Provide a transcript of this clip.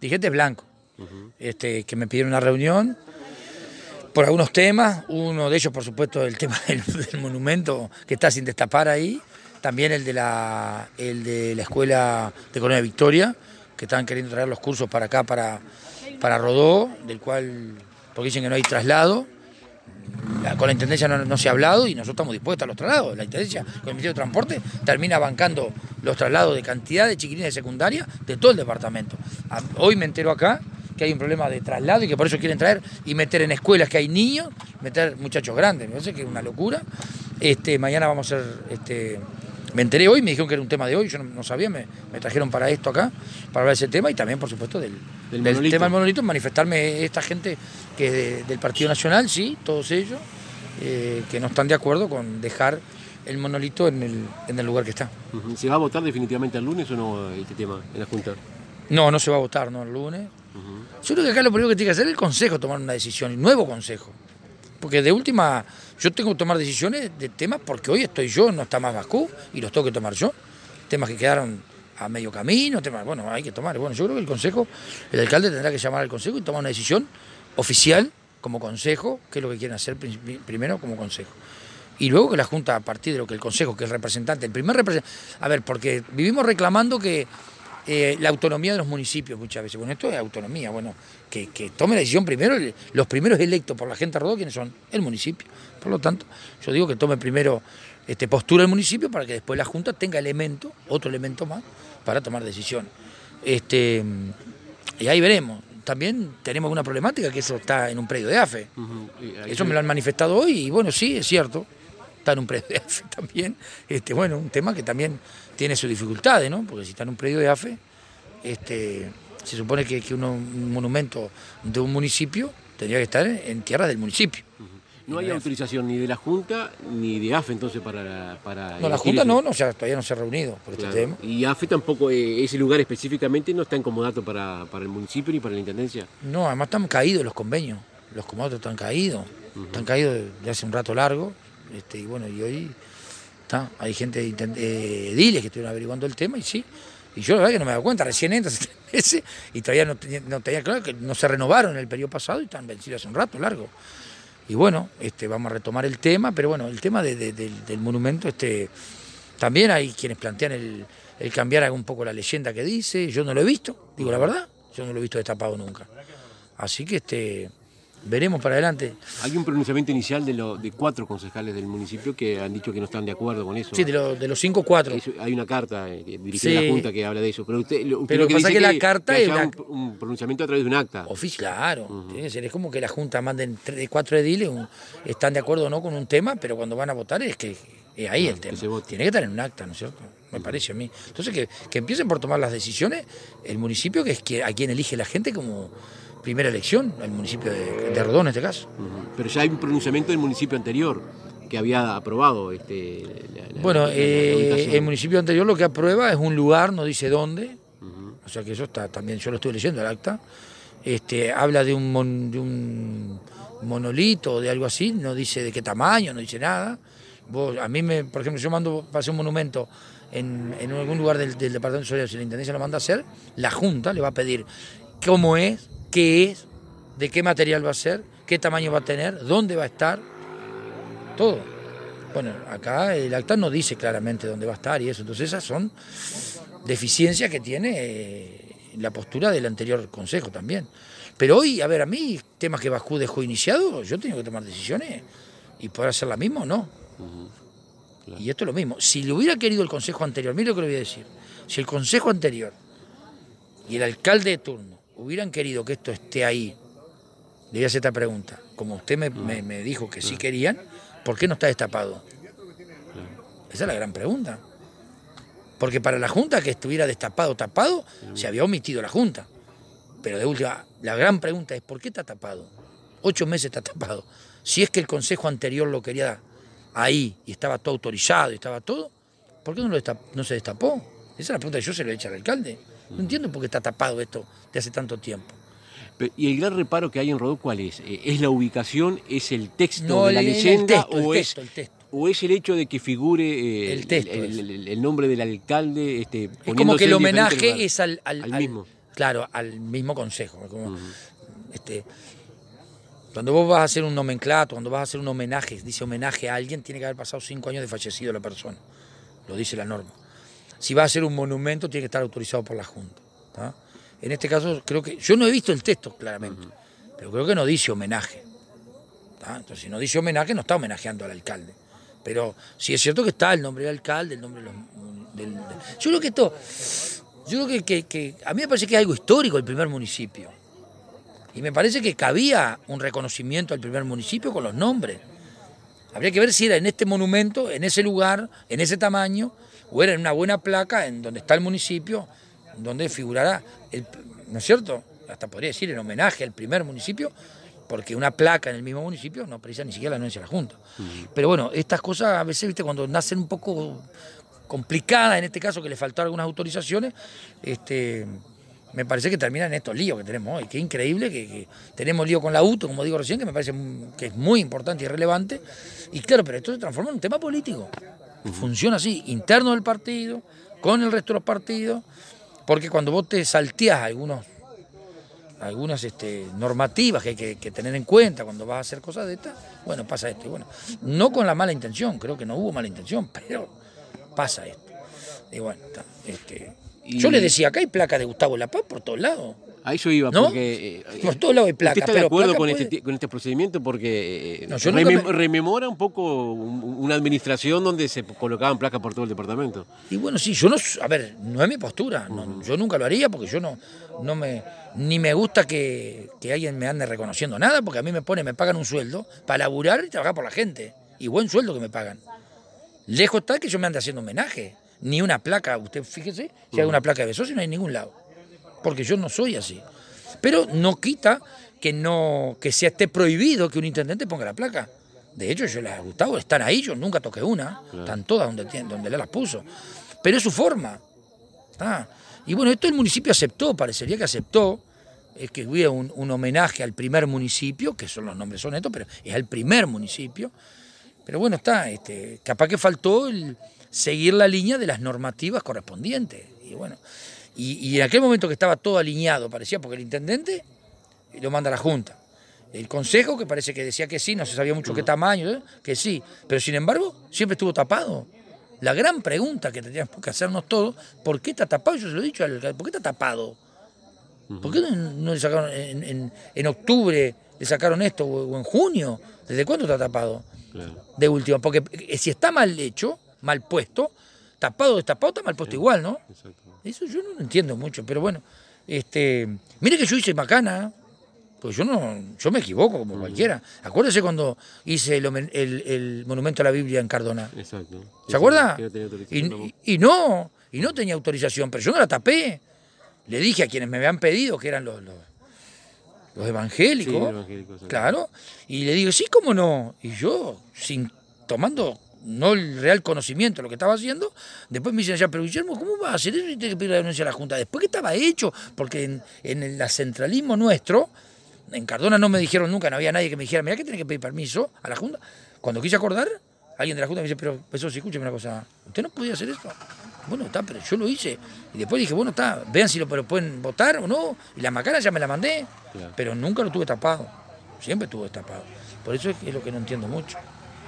dirigentes blancos, este, que me pidieron una reunión por algunos temas, uno de ellos por supuesto el tema del, monumento que está sin destapar ahí, también el de la, el de la escuela de Colonia Victoria, que están queriendo traer los cursos para acá, para, para Rodó, del cual, porque dicen que no hay traslado. Con la Intendencia no, se ha hablado y nosotros estamos dispuestos a los traslados. La Intendencia, con el Ministerio de Transporte, termina bancando los traslados de cantidad de chiquilines de secundaria de todo el departamento. Hoy me entero acá que hay un problema de traslado y que por eso quieren traer y meter en escuelas que hay niños, meter muchachos grandes. Me parece que es una locura. Este, mañana vamos a hacer este, me enteré hoy, me dijeron que era un tema de hoy, yo no, no sabía, me, me trajeron para esto acá, para hablar de ese tema y también, por supuesto, del, Del del tema del monolito, manifestarme esta gente que es de- del Partido Nacional, sí, todos ellos, eh, que no están de acuerdo con dejar el monolito en el, en el lugar que está. ¿Se va a votar definitivamente el lunes o no este tema en la Junta? No, no se va a votar, ¿no? El lunes. Yo creo que acá lo primero que tiene que hacer es el Consejo tomar una decisión, el nuevo Consejo. Porque de última, yo tengo que tomar decisiones de temas porque hoy estoy yo, no está más Bascú, y los tengo que tomar yo. Temas que quedaron a medio camino, temas, bueno, hay que tomar. Bueno, yo creo que el Consejo, el alcalde tendrá que llamar al Consejo y tomar una decisión oficial como Consejo, que es lo que quieren hacer pri- primero como Consejo. Y luego que la Junta, a partir de lo que el Consejo, que es el representante, el primer representante. A ver, porque vivimos reclamando que eh, la autonomía de los municipios muchas veces. Bueno, esto es autonomía. Bueno, que, que tome la decisión primero, el- los primeros electos por la gente de Rodó, ¿quiénes son? El municipio. Por lo tanto, yo digo que tome primero este, postura el municipio para que después la Junta tenga elemento, otro elemento más, para tomar decisión. Este, y ahí veremos. También tenemos una problemática que eso está en un predio de AFE. Eso me lo han manifestado hoy y bueno, sí, es cierto. Está en un predio de AFE también. Este, bueno, un tema que también tiene sus dificultades, ¿no? Porque si está en un predio de AFE, este, se supone que, que uno- un monumento de un municipio tendría que estar en tierra del municipio. No hay autorización ni de la Junta ni de AFE entonces para... para No, la Junta no, no todavía no se ha reunido por este tema. Y AFE tampoco, eh, ese lugar específicamente no está en comodato para, para el municipio ni para la Intendencia. No, además están caídos los convenios. Los comodatos están caídos. Están caídos de hace un rato largo. Este, y bueno, y hoy hay gente eh, ediles que estuvieron averiguando el tema y sí. Y yo la verdad que no me he dado cuenta, recién entras hace tres meses y todavía no tenía, no tenía claro que no se renovaron en el periodo pasado y están vencidos hace un rato largo. Y bueno, este, vamos a retomar el tema, pero bueno, el tema de- de- del, del monumento, este, también hay quienes plantean el, el cambiar un poco la leyenda que dice, yo no lo he visto, digo la verdad, yo no lo he visto destapado nunca. Así que este, veremos para adelante. Hay un pronunciamiento inicial de, lo- de cuatro concejales del municipio que han dicho que no están de acuerdo con eso. Sí, de, lo- de los cinco, cuatro. Eso- hay una carta eh, que- dirigida a Sí. la Junta que habla de eso. Pero usted, lo- usted Pero lo que pasa dice que la carta que es un, un pronunciamiento a través de un acta. Oficial, claro. tiene que ser. Es como que la Junta manden tres, cuatro ediles, un- están de acuerdo o no con un tema, pero cuando van a votar es que es ahí el tema. vote. Tiene que estar en un acta, ¿no es cierto? Me parece a mí. Entonces, que, que empiecen por tomar las decisiones el municipio, que es que- a quien elige la gente como primera elección, el municipio de, de Rodón en este caso. Pero ya hay un pronunciamiento del municipio anterior que había aprobado este, la- la- Bueno, la- eh, el municipio anterior lo que aprueba es un lugar, no dice dónde, o sea que eso está también, yo lo estoy leyendo el acta, este, habla de un, mon- de un monolito o de algo así, no dice de qué tamaño, no dice nada. Vos, a mí, me, por ejemplo, yo mando para hacer un monumento en, en algún lugar del, del departamento de Soledad, si la Intendencia lo manda a hacer, la Junta le va a pedir cómo es, qué es, de qué material va a ser, qué tamaño va a tener, dónde va a estar, todo. Bueno, acá el acta no dice claramente dónde va a estar y eso, entonces esas son deficiencias que tiene eh, la postura del anterior consejo también. Pero hoy, a ver, a mí, temas que Bajú dejó iniciado, yo tengo que tomar decisiones y poder hacer la misma o no. claro. Y esto es lo mismo. Si le hubiera querido el consejo anterior, mire lo que le voy a decir. Si el consejo anterior y el alcalde de turno hubieran querido que esto esté ahí, le voy a hacer esta pregunta. Como usted me, me- me dijo que sí querían, ¿por qué no está destapado? Esa es la gran pregunta. Porque para la Junta que estuviera destapado, tapado, se había omitido la Junta. Pero de última, la gran pregunta es, ¿por qué está tapado? Ocho meses está tapado. Si es que el Consejo anterior lo quería ahí y estaba todo autorizado y estaba todo, ¿por qué no, lo no se destapó? Esa es la pregunta que yo se lo he hecho al alcalde. No entiendo por qué está tapado esto de hace tanto tiempo. ¿Y el gran reparo que hay en Rodó cuál es? Eh, ¿Es la ubicación, es el texto No, de la leyenda texto, el o, texto, es, el texto. o es el hecho de que figure eh, El texto el, nombre del alcalde este, Es como que el homenaje es al, al- Al al- mismo. Claro, al mismo consejo. este, cuando vos vas a hacer un nomenclato, cuando vas a hacer un homenaje, dice homenaje a alguien, tiene que haber pasado cinco años de fallecido la persona. Lo dice la norma. Si va a hacer un monumento, tiene que estar autorizado por la Junta. En este caso, creo que. Yo no he visto el texto claramente, pero creo que no dice homenaje. Entonces, si no dice homenaje, no está homenajeando al alcalde. Pero sí es cierto que está el nombre del alcalde, el nombre del. yo creo que esto. Yo creo que, que a mí me parece que es algo histórico el primer municipio. Y me parece que cabía un reconocimiento al primer municipio con los nombres. Habría que ver si era en este monumento, en ese lugar, en ese tamaño, o era en una buena placa en donde está el municipio, donde figurará, ¿no es cierto? Hasta podría decir en homenaje al primer municipio, porque una placa en el mismo municipio no precisa ni siquiera la anuencia de la Junta. Pero bueno, estas cosas a veces, viste, cuando nacen un poco complicadas, en este caso que le faltó algunas autorizaciones, este, me parece que terminan estos líos que tenemos hoy. Qué increíble que, tenemos lío con la UTO, como digo recién, que me parece que es muy importante y relevante. Y claro, pero esto se transforma en un tema político. Funciona así, interno del partido, con el resto de los partidos, porque cuando vos te salteás algunos, algunas este, normativas que hay que, tener en cuenta cuando vas a hacer cosas de estas, bueno, pasa esto. Y bueno, no con la mala intención, creo que no hubo mala intención, pero pasa esto. Y bueno, este, yo le decía, acá hay placa de Gustavo La Paz por todos lados. Ahí yo iba, porque... Eh, por todos lados hay placa. ¿Usted está de acuerdo con, este, con este procedimiento? Porque eh, rememora un poco una administración donde se colocaban placas por todo el departamento. Y bueno, sí, yo no... A ver, no es mi postura. yo nunca lo haría porque yo no, no me... Ni me gusta que, que alguien me ande reconociendo nada, porque a mí me pone, me pagan un sueldo para laburar y trabajar por la gente. Y buen sueldo que me pagan. Lejos está que yo me ande haciendo homenaje ni una placa, usted fíjese, si hay una placa de besos, no hay en ningún lado. Porque yo no soy así. Pero no quita que no que sea esté prohibido que un intendente ponga la placa. De hecho, yo les ha gustado, están ahí, yo nunca toqué una, están todas donde, donde las puso. Pero es su forma. Y bueno, esto el municipio aceptó, parecería que aceptó, es que hubiera un, un, homenaje al primer municipio, que son los nombres son estos, pero es al primer municipio. Pero bueno, está, este, capaz que faltó el, seguir la línea de las normativas correspondientes. Y bueno, y, en aquel momento que estaba todo alineado, parecía, porque el intendente lo manda a la Junta. El consejo, que parece que decía que sí, no se sabía mucho qué tamaño, ¿eh? que sí, pero sin embargo siempre estuvo tapado. La gran pregunta que tendríamos que hacernos todos, ¿por qué está tapado? Yo se lo he dicho, ¿por qué está tapado? ¿Por qué no, le sacaron en, octubre, le sacaron esto o, en junio? ¿Desde cuándo está tapado? De último, porque eh, si está mal hecho, mal puesto, tapado, destapado, está mal puesto igual, ¿no? Eso yo no lo entiendo mucho, pero bueno, este, mire que yo hice macana, pues yo no, yo me equivoco como cualquiera. Acuérdese cuando hice el, monumento a la Biblia en Cardona. Exacto. ¿Se acuerda? Y, no, y no tenía autorización, pero yo no la tapé. Le dije a quienes me habían pedido, que eran los, los, evangélicos, claro, y le digo, sí, cómo no. Y yo, sin tomando no el real conocimiento de lo que estaba haciendo. Después me dicen ya, pero Guillermo, ¿cómo va a hacer eso y tiene que pedir la denuncia a la Junta? Después que estaba hecho, porque en, el centralismo nuestro, en Cardona no me dijeron nunca, no había nadie que me dijera, mira que tiene que pedir permiso a la Junta. Cuando quise acordar, alguien de la Junta me dice, pero eso sí, escúcheme una cosa, ¿usted no podía hacer eso? Bueno, está, pero yo lo hice. Y después dije, bueno, está, vean si lo pueden votar o no. Y la macana ya me la mandé, pero nunca lo tuve tapado. Siempre estuvo tapado. Por eso es lo que no entiendo mucho.